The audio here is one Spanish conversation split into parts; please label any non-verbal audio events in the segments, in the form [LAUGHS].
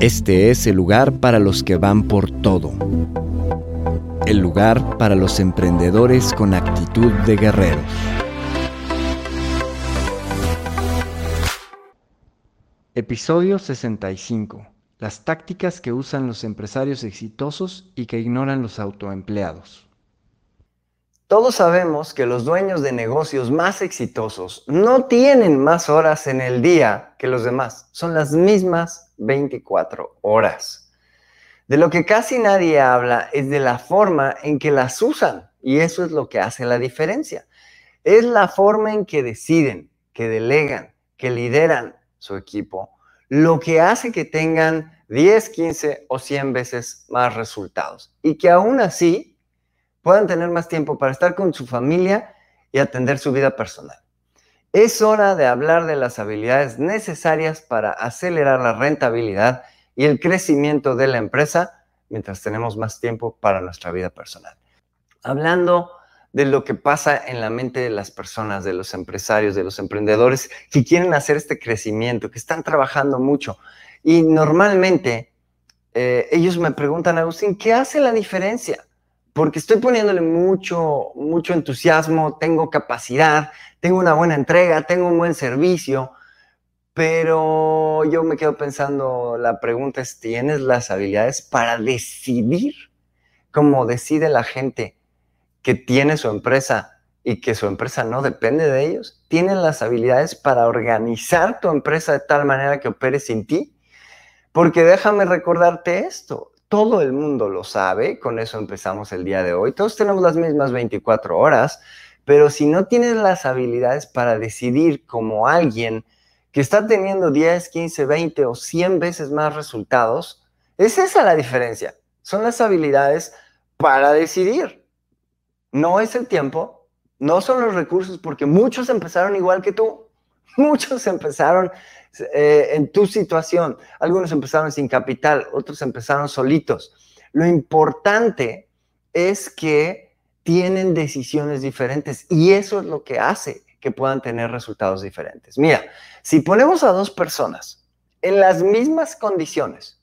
Este es el lugar para los que van por todo. El lugar para los emprendedores con actitud de guerreros. Episodio 65. Las tácticas que usan los empresarios exitosos y que ignoran los autoempleados. Todos sabemos que los dueños de negocios más exitosos no tienen más horas en el día que los demás. Son las mismas 24 horas. De lo que casi nadie habla es de la forma en que las usan. Y eso es lo que hace la diferencia. Es la forma en que deciden, que delegan, que lideran su equipo, lo que hace que tengan 10, 15 o 100 veces más resultados. Y que aún así puedan tener más tiempo para estar con su familia y atender su vida personal. Es hora de hablar de las habilidades necesarias para acelerar la rentabilidad y el crecimiento de la empresa mientras tenemos más tiempo para nuestra vida personal. Hablando de lo que pasa en la mente de las personas, de los empresarios, de los emprendedores que quieren hacer este crecimiento, que están trabajando mucho. Y normalmente eh, ellos me preguntan, Agustín, ¿qué hace la diferencia? Porque estoy poniéndole mucho, mucho entusiasmo, tengo capacidad, tengo una buena entrega, tengo un buen servicio, pero yo me quedo pensando, la pregunta es, ¿tienes las habilidades para decidir cómo decide la gente que tiene su empresa y que su empresa no depende de ellos? ¿Tienes las habilidades para organizar tu empresa de tal manera que opere sin ti? Porque déjame recordarte esto, todo el mundo lo sabe, con eso empezamos el día de hoy. Todos tenemos las mismas 24 horas, pero si no tienes las habilidades para decidir como alguien que está teniendo 10, 15, 20 o 100 veces más resultados, es esa la diferencia. Son las habilidades para decidir. No es el tiempo, no son los recursos, porque muchos empezaron igual que tú. [LAUGHS] Muchos empezaron eh, en tu situación. Algunos empezaron sin capital, otros empezaron solitos. Lo importante es que tienen decisiones diferentes y eso es lo que hace que puedan tener resultados diferentes. Mira, si ponemos a dos personas en las mismas condiciones,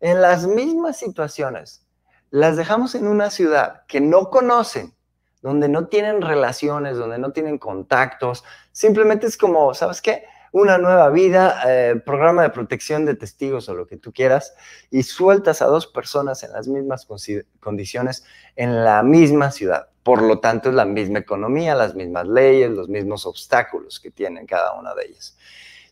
en las mismas situaciones, las dejamos en una ciudad que no conocen, donde no tienen relaciones, donde no tienen contactos, simplemente es como, ¿sabes qué? Una nueva vida, eh, programa de protección de testigos o lo que tú quieras, y sueltas a dos personas en las mismas condiciones en la misma ciudad. Por lo tanto, es la misma economía, las mismas leyes, los mismos obstáculos que tienen cada una de ellas.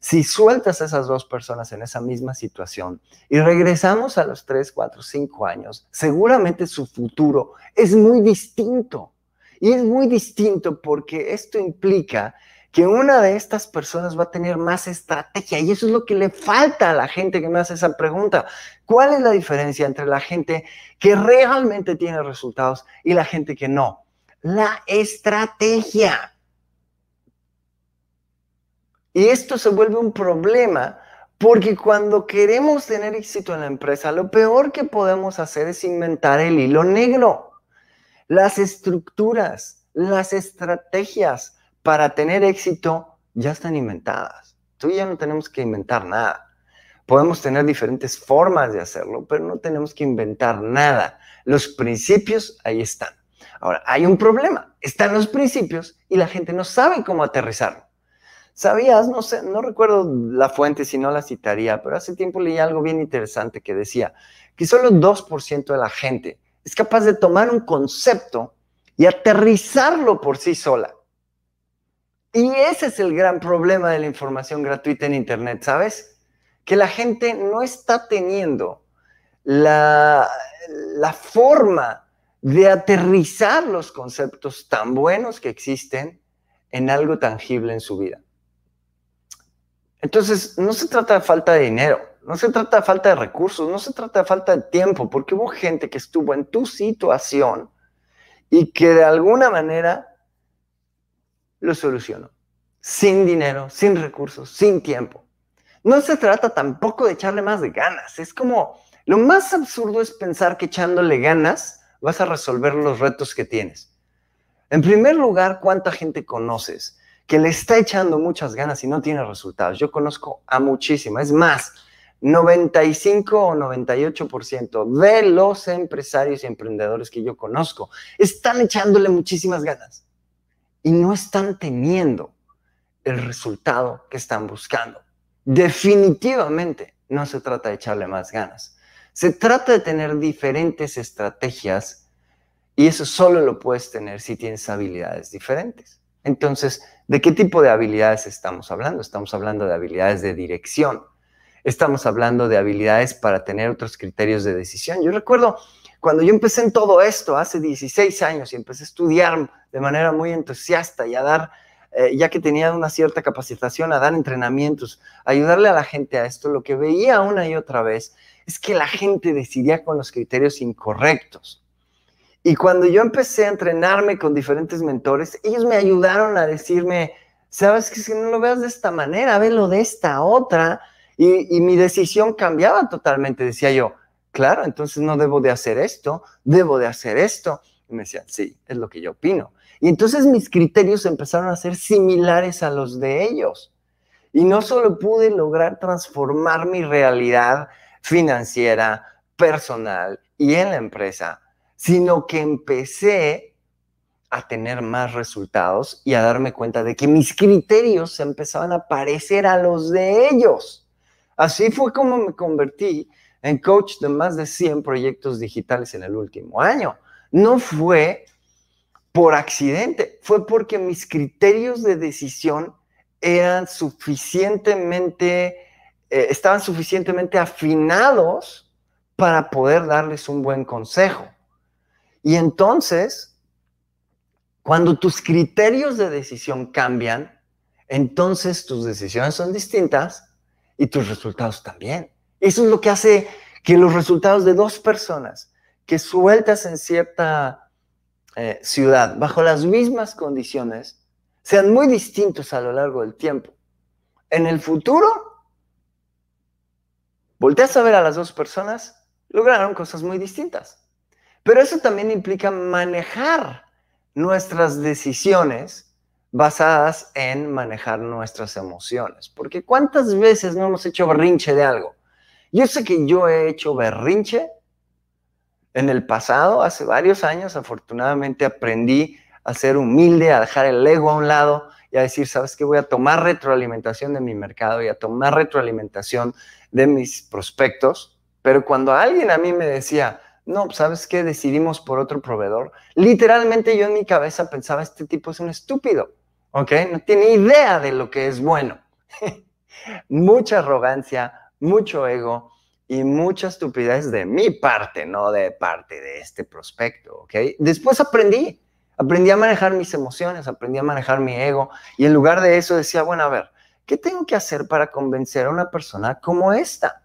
Si sueltas a esas dos personas en esa misma situación y regresamos a los 3, 4, 5 años, seguramente su futuro es muy distinto. Y es muy distinto porque esto implica que una de estas personas va a tener más estrategia y eso es lo que le falta a la gente que me hace esa pregunta. ¿Cuál es la diferencia entre la gente que realmente tiene resultados y la gente que no? La estrategia. Y esto se vuelve un problema porque cuando queremos tener éxito en la empresa, lo peor que podemos hacer es inventar el hilo negro. Las estructuras, las estrategias, para tener éxito ya están inventadas. Tú ya no tenemos que inventar nada. Podemos tener diferentes formas de hacerlo, pero no tenemos que inventar nada. Los principios ahí están. Ahora, hay un problema. Están los principios y la gente no sabe cómo aterrizarlo. ¿Sabías? No sé, no recuerdo la fuente si no la citaría, pero hace tiempo leí algo bien interesante que decía que solo 2% de la gente es capaz de tomar un concepto y aterrizarlo por sí sola Y ese es el gran problema de la información gratuita en Internet, ¿sabes? Que la gente no está teniendo la, forma de aterrizar los conceptos tan buenos que existen en algo tangible en su vida. Entonces, no se trata de falta de dinero, no se trata de falta de recursos, no se trata de falta de tiempo, porque hubo gente que estuvo en tu situación y que de alguna manera lo solucionó. Sin dinero, sin recursos, sin tiempo. No se trata tampoco de echarle más ganas. Es como, lo más absurdo es pensar que echándole ganas vas a resolver los retos que tienes. En primer lugar, ¿cuánta gente conoces que le está echando muchas ganas y no tiene resultados? Yo conozco a muchísima. Es más, 95 o 98% de los empresarios y emprendedores que yo conozco están echándole muchísimas ganas y no están teniendo el resultado que están buscando. Definitivamente no se trata de echarle más ganas. Se trata de tener diferentes estrategias y eso solo lo puedes tener si tienes habilidades diferentes. Entonces, ¿de qué tipo de habilidades estamos hablando? Estamos hablando de habilidades de dirección. Estamos hablando de habilidades para tener otros criterios de decisión. Yo recuerdo cuando yo empecé en todo esto hace 16 años y empecé a estudiar de manera muy entusiasta y a dar, eh, ya que tenía una cierta capacitación, a dar entrenamientos, ayudarle a la gente a esto, lo que veía una y otra vez es que la gente decidía con los criterios incorrectos. Y cuando yo empecé a entrenarme con diferentes mentores, ellos me ayudaron a decirme, sabes que si no lo veas de esta manera, velo de esta otra. Y, y mi decisión cambiaba totalmente. Decía yo, claro, entonces no debo de hacer esto, debo de hacer esto. Y me decían, sí, es lo que yo opino. Y entonces mis criterios empezaron a ser similares a los de ellos. Y no solo pude lograr transformar mi realidad financiera, personal y en la empresa, sino que empecé a tener más resultados y a darme cuenta de que mis criterios empezaban a parecer a los de ellos. Así fue como me convertí en coach de más de 100 proyectos digitales en el último año. No fue por accidente, fue porque mis criterios de decisión eran suficientemente, eh, estaban suficientemente afinados para poder darles un buen consejo. Y entonces, cuando tus criterios de decisión cambian, entonces tus decisiones son distintas y tus resultados también. Eso es lo que hace que los resultados de dos personas que sueltas en cierta eh, ciudad, bajo las mismas condiciones, sean muy distintos a lo largo del tiempo. En el futuro, volteas a ver a las dos personas, lograron cosas muy distintas. Pero eso también implica manejar nuestras decisiones basadas en manejar nuestras emociones. Porque ¿cuántas veces no hemos hecho berrinche de algo? Yo sé que yo he hecho berrinche en el pasado, hace varios años, afortunadamente aprendí a ser humilde, a dejar el ego a un lado y a decir, ¿sabes qué? Voy a tomar retroalimentación de mi mercado y a tomar retroalimentación de mis prospectos. Pero cuando alguien a mí me decía, no, ¿sabes qué? Decidimos por otro proveedor. Literalmente yo en mi cabeza pensaba, este tipo es un estúpido, ¿ok? No tiene idea de lo que es bueno. [LAUGHS] Mucha arrogancia, mucho ego y mucha estupidez de mi parte, no de parte de este prospecto, ¿ok? Después aprendí, aprendí a manejar mis emociones, aprendí a manejar mi ego y en lugar de eso decía, bueno, a ver, ¿qué tengo que hacer para convencer a una persona como esta?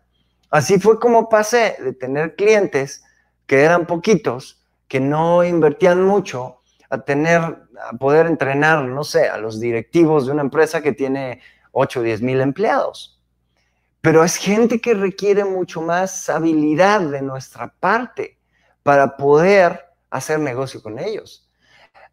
Así fue como pasé de tener clientes que eran poquitos, que no invertían mucho, a tener, a poder entrenar, no sé, a los directivos de una empresa que tiene 8 o 10 mil empleados. Pero es gente que requiere mucho más habilidad de nuestra parte para poder hacer negocio con ellos.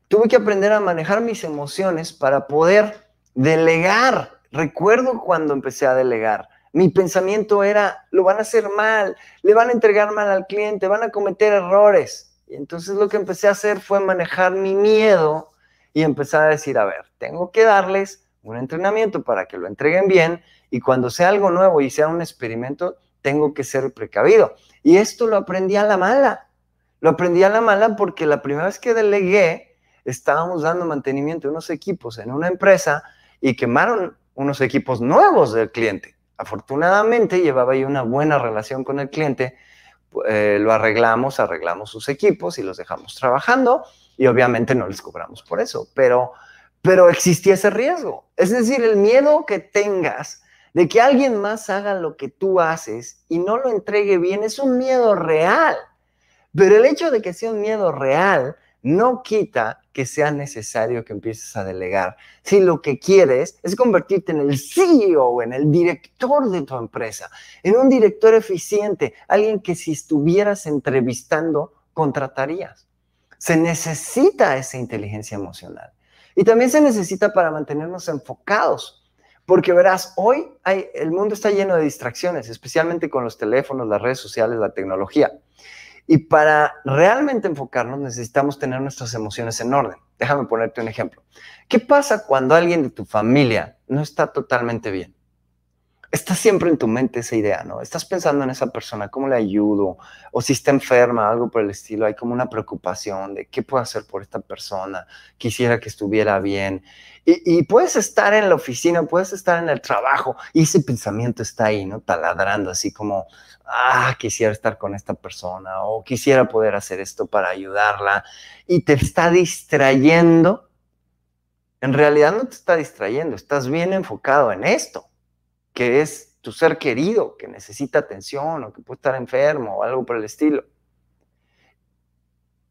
Tuve que aprender a manejar mis emociones para poder delegar. Recuerdo cuando empecé a delegar. Mi pensamiento era, lo van a hacer mal, le van a entregar mal al cliente, van a cometer errores. Y entonces lo que empecé a hacer fue manejar mi miedo y empezar a decir, a ver, tengo que darles un entrenamiento para que lo entreguen bien y cuando sea algo nuevo y sea un experimento, tengo que ser precavido. Y esto lo aprendí a la mala. Lo aprendí a la mala porque la primera vez que delegué, estábamos dando mantenimiento a unos equipos en una empresa y quemaron unos equipos nuevos del cliente. Afortunadamente llevaba ahí una buena relación con el cliente, eh, lo arreglamos, arreglamos sus equipos y los dejamos trabajando y obviamente no les cobramos por eso, pero, pero existía ese riesgo. Es decir, el miedo que tengas de que alguien más haga lo que tú haces y no lo entregue bien es un miedo real. Pero el hecho de que sea un miedo real no quita que sea necesario que empieces a delegar. Si lo que quieres es convertirte en el CEO, en el director de tu empresa, en un director eficiente, alguien que si estuvieras entrevistando, contratarías. Se necesita esa inteligencia emocional. Y también se necesita para mantenernos enfocados. Porque verás, hoy el mundo está lleno de distracciones, especialmente con los teléfonos, las redes sociales, la tecnología. Y para realmente enfocarnos necesitamos tener nuestras emociones en orden. Déjame ponerte un ejemplo. ¿Qué pasa cuando alguien de tu familia no está totalmente bien? Está siempre en tu mente esa idea, ¿no? Estás pensando en esa persona, cómo le ayudo, o si está enferma, algo por el estilo. Hay como una preocupación de qué puedo hacer por esta persona, quisiera que estuviera bien. Y, y, puedes estar en la oficina, puedes estar en el trabajo, y ese pensamiento está ahí, ¿no? Taladrando, así como, ah, quisiera estar con esta persona o quisiera poder hacer esto para ayudarla y te está distrayendo, en realidad no te está distrayendo, estás bien enfocado en esto, que es tu ser querido, que necesita atención o que puede estar enfermo o algo por el estilo.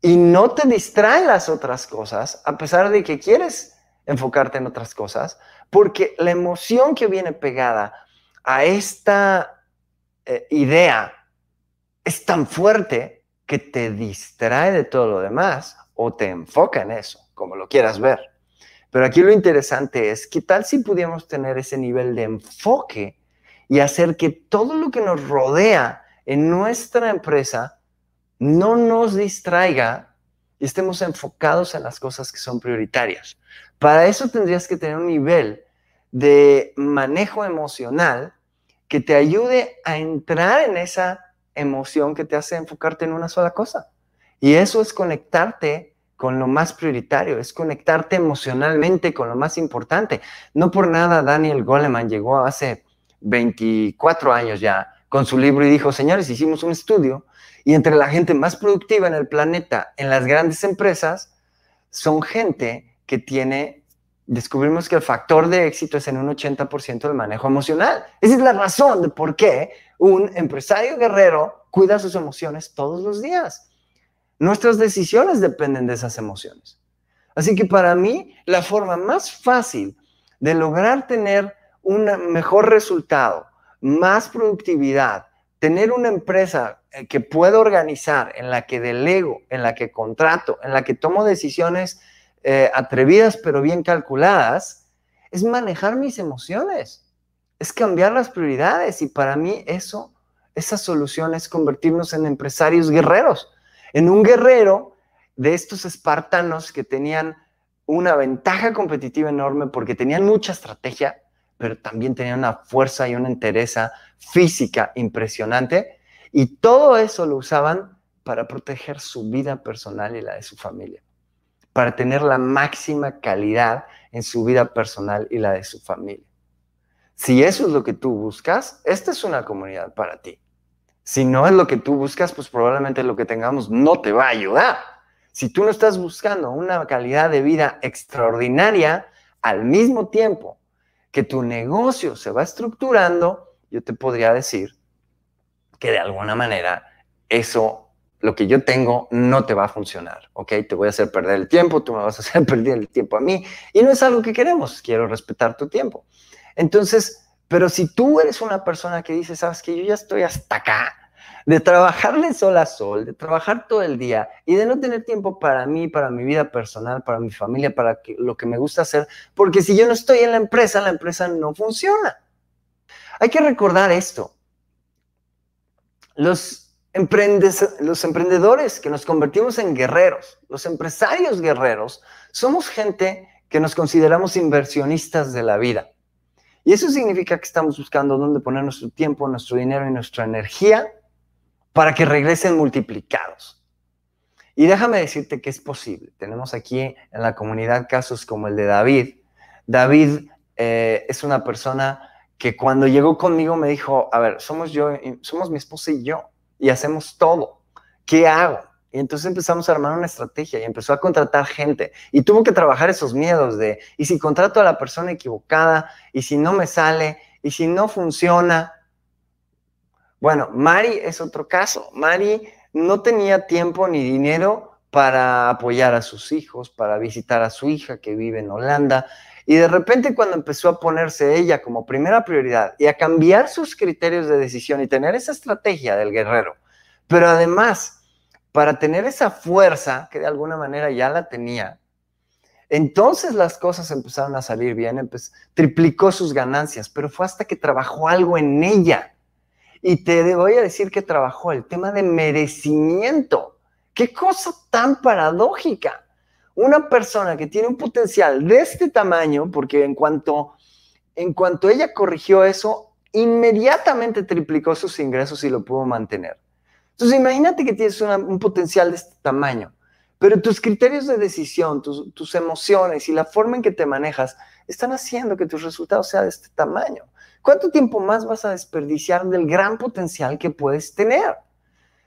Y no te distraen las otras cosas, a pesar de que quieres enfocarte en otras cosas, porque la emoción que viene pegada a esta eh, idea es tan fuerte que te distrae de todo lo demás o te enfoca en eso, como lo quieras ver. Pero aquí lo interesante es, ¿qué tal si pudiéramos tener ese nivel de enfoque y hacer que todo lo que nos rodea en nuestra empresa no nos distraiga y estemos enfocados en las cosas que son prioritarias? Para eso tendrías que tener un nivel de manejo emocional que te ayude a entrar en esa emoción que te hace enfocarte en una sola cosa. Y eso es conectarte con lo más prioritario, es conectarte emocionalmente con lo más importante. No por nada Daniel Goleman llegó hace 24 años ya con su libro y dijo, señores, hicimos un estudio y entre la gente más productiva en el planeta, en las grandes empresas, son gente que tiene descubrimos que el factor de éxito es en un 80% del manejo emocional. Esa es la razón de por qué un empresario guerrero cuida sus emociones todos los días. Nuestras decisiones dependen de esas emociones. Así que para mí, la forma más fácil de lograr tener un mejor resultado, más productividad, tener una empresa eh, que pueda organizar, en la que delego, en la que contrato, en la que tomo decisiones eh, atrevidas pero bien calculadas, es manejar mis emociones, es cambiar las prioridades y para mí eso, esa solución es convertirnos en empresarios guerreros, en un guerrero de estos espartanos que tenían una ventaja competitiva enorme porque tenían mucha estrategia, pero también tenían una fuerza y una entereza física impresionante y todo eso lo usaban para proteger su vida personal y la de su familia para tener la máxima calidad en su vida personal y la de su familia. Si eso es lo que tú buscas, esta es una comunidad para ti. Si no es lo que tú buscas, pues probablemente lo que tengamos no te va a ayudar. Si tú no estás buscando una calidad de vida extraordinaria al mismo tiempo que tu negocio se va estructurando, yo te podría decir que de alguna manera eso lo que yo tengo no te va a funcionar, ¿ok? Te voy a hacer perder el tiempo, tú me vas a hacer [LAUGHS] perder el tiempo a mí, y no es algo que queremos, quiero respetar tu tiempo. Entonces, pero si tú eres una persona que dice, sabes que yo ya estoy hasta acá, de trabajar de sol a sol, de trabajar todo el día y de no tener tiempo para mí, para mi vida personal, para mi familia, para lo que me gusta hacer, porque si yo no estoy en la empresa, la empresa no funciona. Hay que recordar esto. Los los emprendedores que nos convertimos en guerreros, los empresarios guerreros, somos gente que nos consideramos inversionistas de la vida. Y eso significa que estamos buscando dónde poner nuestro tiempo, nuestro dinero y nuestra energía para que regresen multiplicados. Y déjame decirte que es posible. Tenemos aquí en la comunidad casos como el de David. David eh, es una persona que cuando llegó conmigo me dijo, a ver, somos yo, somos mi esposa y yo, y hacemos todo. ¿Qué hago? Y entonces empezamos a armar una estrategia y empezó a contratar gente. Y tuvo que trabajar esos miedos de, ¿y si contrato a la persona equivocada? ¿Y si no me sale? ¿Y si no funciona? Bueno, Mari es otro caso. Mari no tenía tiempo ni dinero para apoyar a sus hijos, para visitar a su hija que vive en Holanda. Y de repente cuando empezó a ponerse ella como primera prioridad y a cambiar sus criterios de decisión y tener esa estrategia del guerrero, pero además para tener esa fuerza que de alguna manera ya la tenía, entonces las cosas empezaron a salir bien, triplicó sus ganancias, pero fue hasta que trabajó algo en ella. Y te voy a decir que trabajó el tema de merecimiento. Qué cosa tan paradójica. Una persona que tiene un potencial de este tamaño, porque en cuanto, en cuanto ella corrigió eso, inmediatamente triplicó sus ingresos y lo pudo mantener. Entonces, imagínate que tienes un potencial de este tamaño, pero tus criterios de decisión, tus, tus emociones y la forma en que te manejas están haciendo que tus resultados sean de este tamaño. ¿Cuánto tiempo más vas a desperdiciar del gran potencial que puedes tener?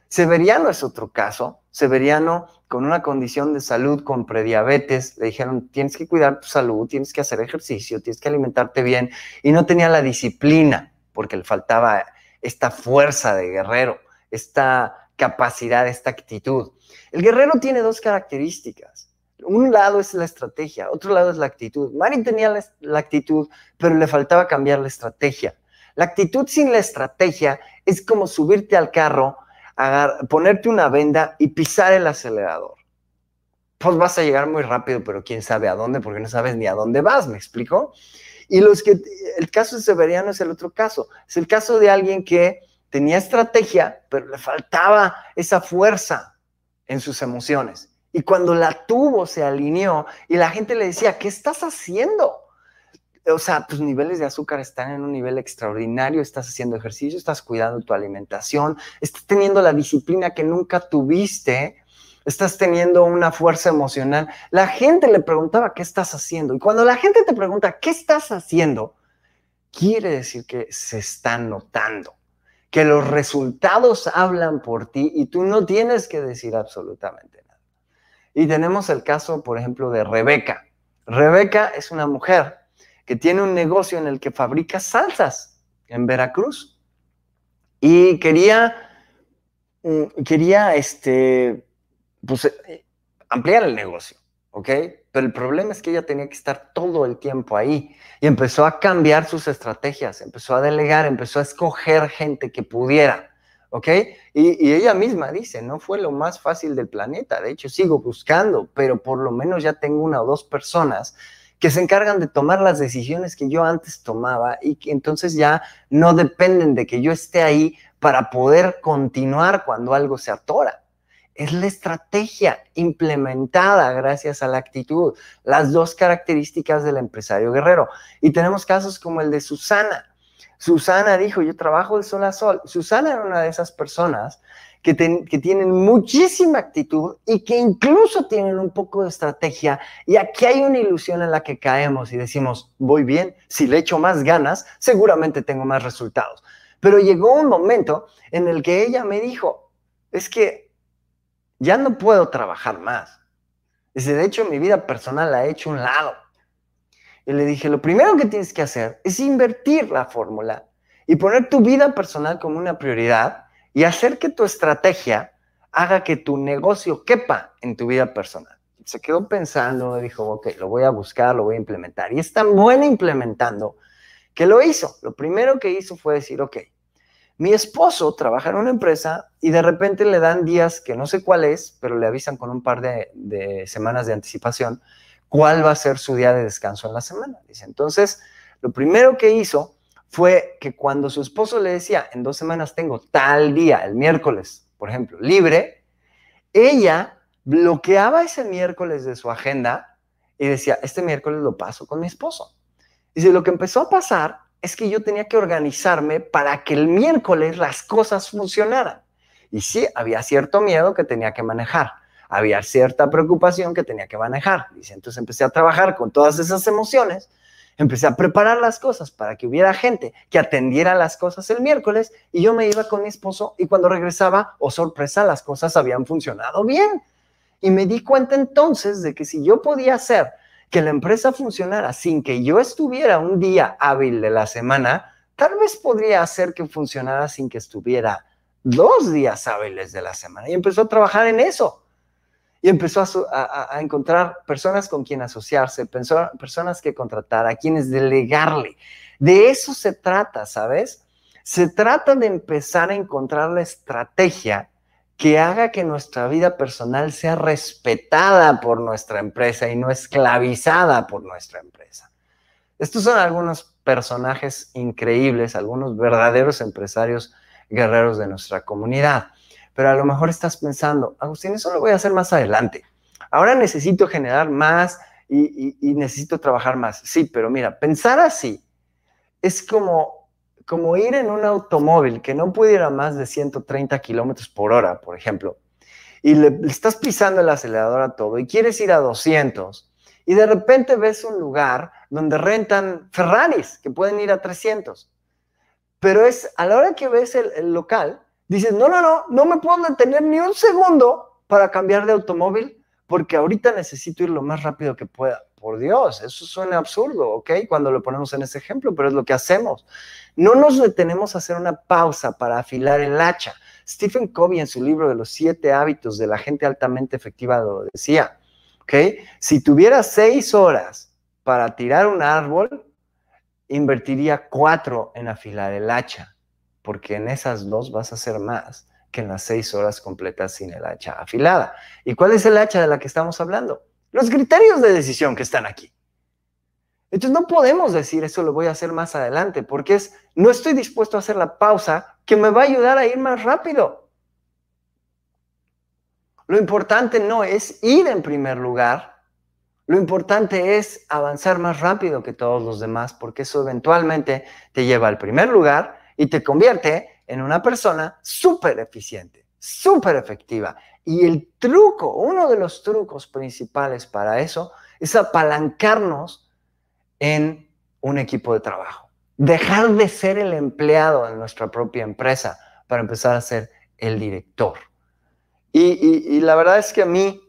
Severiano es otro caso. Severiano, con una condición de salud, con prediabetes, le dijeron, tienes que cuidar tu salud, tienes que hacer ejercicio, tienes que alimentarte bien, y no tenía la disciplina, porque le faltaba esta fuerza de guerrero esta capacidad, esta actitud. El guerrero tiene dos características. Un lado es la estrategia, otro lado es la actitud. Marin tenía la, actitud, pero le faltaba cambiar la estrategia. La actitud sin la estrategia es como subirte al carro, ponerte una venda y pisar el acelerador. Pues vas a llegar muy rápido, pero quién sabe a dónde, porque no sabes ni a dónde vas, ¿me explico? Y los que, el caso de Severiano es el otro caso. Es el caso de alguien que tenía estrategia, pero le faltaba esa fuerza en sus emociones. Y cuando la tuvo, se alineó y la gente le decía, ¿qué estás haciendo? O sea, tus niveles de azúcar están en un nivel extraordinario, estás haciendo ejercicio, estás cuidando tu alimentación, estás teniendo la disciplina que nunca tuviste, estás teniendo una fuerza emocional. La gente le preguntaba, ¿qué estás haciendo? Y cuando la gente te pregunta, ¿qué estás haciendo? Quiere decir que se está notando que los resultados hablan por ti y tú no tienes que decir absolutamente. Y tenemos el caso, por ejemplo, de Rebeca. Rebeca es una mujer que tiene un negocio en el que fabrica salsas en Veracruz y quería, mm, quería este, pues, eh, ampliar el negocio. Pero el problema es que ella tenía que estar todo el tiempo ahí y empezó a cambiar sus estrategias, empezó a delegar, empezó a escoger gente que pudiera, ¿ok? Y, ella misma dice, no fue lo más fácil del planeta, de hecho sigo buscando, pero por lo menos ya tengo una o dos personas que se encargan de tomar las decisiones que yo antes tomaba y que entonces ya no dependen de que yo esté ahí para poder continuar cuando algo se atora es la estrategia implementada gracias a la actitud, las dos características del empresario guerrero. Y tenemos casos como el de Susana. Susana dijo, yo trabajo de sol a sol. Susana era una de esas personas que, tienen muchísima actitud y que incluso tienen un poco de estrategia. Y aquí hay una ilusión en la que caemos y decimos, voy bien, si le echo más ganas, seguramente tengo más resultados. Pero llegó un momento en el que ella me dijo, es que ya no puedo trabajar más. Dice, de hecho, mi vida personal la he hecho un lado. Y le dije, lo primero que tienes que hacer es invertir la fórmula y poner tu vida personal como una prioridad y hacer que tu estrategia haga que tu negocio quepa en tu vida personal. Se quedó pensando, dijo, ok, lo voy a buscar, lo voy a implementar. Y es tan buena implementando que lo hizo. Lo primero que hizo fue decir, ok, mi esposo trabaja en una empresa y de repente le dan días que no sé cuál es, pero le avisan con un par de, semanas de anticipación cuál va a ser su día de descanso en la semana. Dice, entonces, lo primero que hizo fue que cuando su esposo le decía, en dos semanas tengo tal día, el miércoles, por ejemplo, libre, ella bloqueaba ese miércoles de su agenda y decía, este miércoles lo paso con mi esposo. Dice, lo que empezó a pasar es que yo tenía que organizarme para que el miércoles las cosas funcionaran. Y sí, había cierto miedo que tenía que manejar, había cierta preocupación que tenía que manejar. Dice, entonces empecé a trabajar con todas esas emociones, empecé a preparar las cosas para que hubiera gente que atendiera las cosas el miércoles y yo me iba con mi esposo y cuando regresaba, oh sorpresa, las cosas habían funcionado bien. Y me di cuenta entonces de que si yo podía hacer que la empresa funcionara sin que yo estuviera un día hábil de la semana, tal vez podría hacer que funcionara sin que estuviera dos días hábiles de la semana. Y empezó a trabajar en eso. Y empezó a, encontrar personas con quien asociarse, personas que contratar, a quienes delegarle. De eso se trata, ¿sabes? Se trata de empezar a encontrar la estrategia que haga que nuestra vida personal sea respetada por nuestra empresa y no esclavizada por nuestra empresa. Estos son algunos personajes increíbles, algunos verdaderos empresarios guerreros de nuestra comunidad. Pero a lo mejor estás pensando, Agustín, eso lo voy a hacer más adelante. Ahora necesito generar más y, necesito trabajar más. Sí, pero mira, pensar así es como, como ir en un automóvil que no pudiera más de 130 kilómetros por hora, por ejemplo, y le, estás pisando el acelerador a todo y quieres ir a 200 y de repente ves un lugar donde rentan Ferraris que pueden ir a 300. Pero es a la hora que ves el, local, dices, no, no, no, no me puedo detener ni un segundo para cambiar de automóvil porque ahorita necesito ir lo más rápido que pueda. Por Dios, eso suena absurdo, ¿ok? Cuando lo ponemos en ese ejemplo, pero es lo que hacemos. No nos detenemos a hacer una pausa para afilar el hacha. Stephen Covey en su libro de los siete hábitos de la gente altamente efectiva lo decía. Si tuviera seis horas para tirar un árbol, invertiría cuatro en afilar el hacha, porque en esas dos vas a hacer más que en las seis horas completas sin el hacha afilada. ¿Y cuál es el hacha de la que estamos hablando? Los criterios de decisión que están aquí. Entonces no podemos decir eso lo voy a hacer más adelante, porque es, no estoy dispuesto a hacer la pausa que me va a ayudar a ir más rápido. Lo importante no es ir en primer lugar, lo importante es avanzar más rápido que todos los demás, porque eso eventualmente te lleva al primer lugar y te convierte en una persona súper eficiente, súper efectiva. Y el truco, uno de los trucos principales para eso, es apalancarnos en un equipo de trabajo. Dejar de ser el empleado de nuestra propia empresa para empezar a ser el director. Y, la verdad es que a mí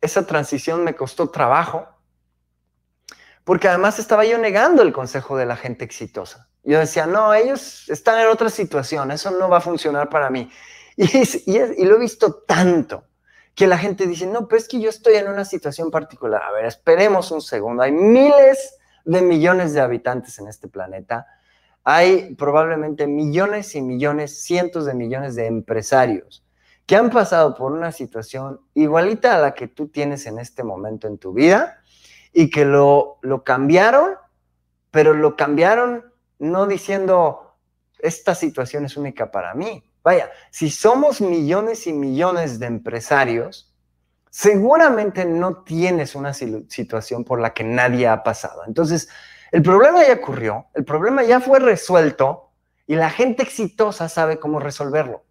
esa transición me costó trabajo, porque además estaba yo negando el consejo de la gente exitosa. Yo decía, no, ellos están en otra situación, eso no va a funcionar para mí. [LAUGHS] Y, y, lo he visto tanto que la gente dice, no, pero es que yo estoy en una situación particular. A ver, esperemos un segundo. Hay miles de millones de habitantes en este planeta. Hay probablemente millones y millones, cientos de millones de empresarios que han pasado por una situación igualita a la que tú tienes en este momento en tu vida y que lo, lo cambiaron, pero lo cambiaron no diciendo, esta situación es única para mí. Vaya, si somos millones y millones de empresarios, seguramente no tienes una situación por la que nadie ha pasado. Entonces, el problema ya ocurrió, el problema ya fue resuelto y la gente exitosa sabe cómo resolverlo.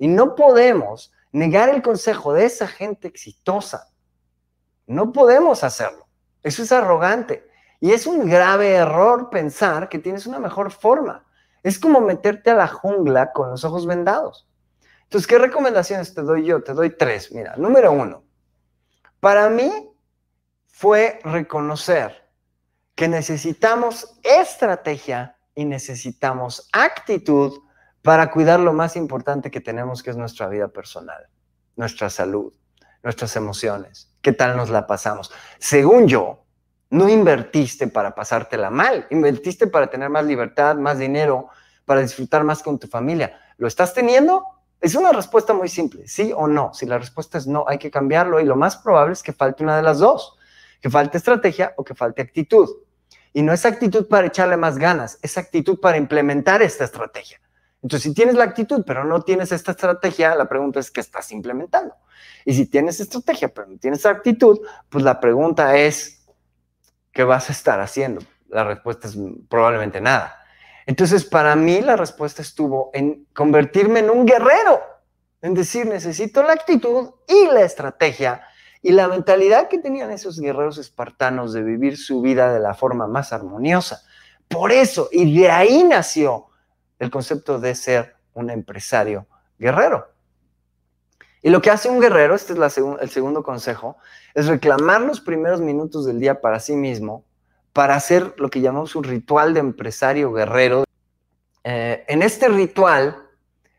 Y no podemos negar el consejo de esa gente exitosa. No podemos hacerlo. Eso es arrogante. Y es un grave error pensar que tienes una mejor forma. Es como meterte a la jungla con los ojos vendados. Entonces, ¿qué recomendaciones te doy yo? Te doy tres. Mira, número uno, para mí fue reconocer que necesitamos estrategia y necesitamos actitud para cuidar lo más importante que tenemos, que es nuestra vida personal, nuestra salud, nuestras emociones, qué tal nos la pasamos. Según yo, no invertiste para pasártela mal, invertiste para tener más libertad, más dinero, para disfrutar más con tu familia. ¿Lo estás teniendo? Es una respuesta muy simple, sí o no. Si la respuesta es no, hay que cambiarlo y lo más probable es que falte una de las dos, que falte estrategia o que falte actitud. Y no es actitud para echarle más ganas, es actitud para implementar esta estrategia. Entonces, si tienes la actitud, pero no tienes esta estrategia, la pregunta es, ¿qué estás implementando? Y si tienes estrategia, pero no tienes actitud, pues la pregunta es, ¿qué vas a estar haciendo? La respuesta es probablemente nada. Entonces, para mí la respuesta estuvo en convertirme en un guerrero, en decir, necesito la actitud y la estrategia y la mentalidad que tenían esos guerreros espartanos de vivir su vida de la forma más armoniosa. Por eso, y de ahí nació el concepto de ser un empresario guerrero. Y lo que hace un guerrero, este es el segundo consejo, es reclamar los primeros minutos del día para sí mismo, para hacer lo que llamamos un ritual de empresario guerrero. Eh, en este ritual,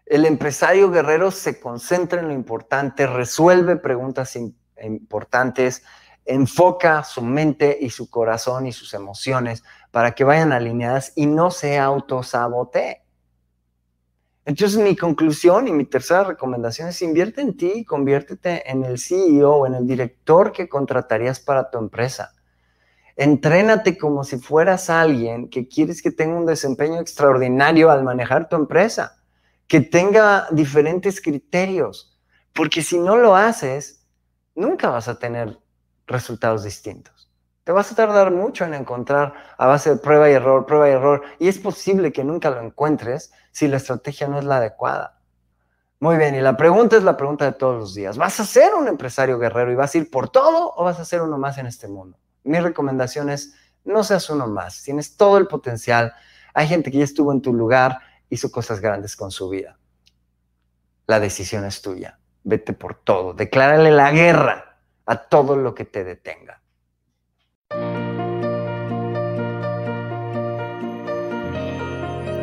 el empresario guerrero se concentra en lo importante, resuelve preguntas importantes, enfoca su mente y su corazón y sus emociones para que vayan alineadas y no se autosabotee. Entonces mi conclusión y mi tercera recomendación es invierte en ti y conviértete en el CEO o en el director que contratarías para tu empresa. Entrénate como si fueras alguien que quieres que tenga un desempeño extraordinario al manejar tu empresa, que tenga diferentes criterios, porque si no lo haces, nunca vas a tener resultados distintos. Te vas a tardar mucho en encontrar a base de prueba y error, prueba y error, y es posible que nunca lo encuentres si la estrategia no es la adecuada. Muy bien, y la pregunta es la pregunta de todos los días. ¿Vas a ser un empresario guerrero y vas a ir por todo o vas a ser uno más en este mundo? Mi recomendación es, no seas uno más, tienes todo el potencial. Hay gente que ya estuvo en tu lugar, hizo cosas grandes con su vida. La decisión es tuya. Vete por todo. Declárale la guerra a todo lo que te detenga.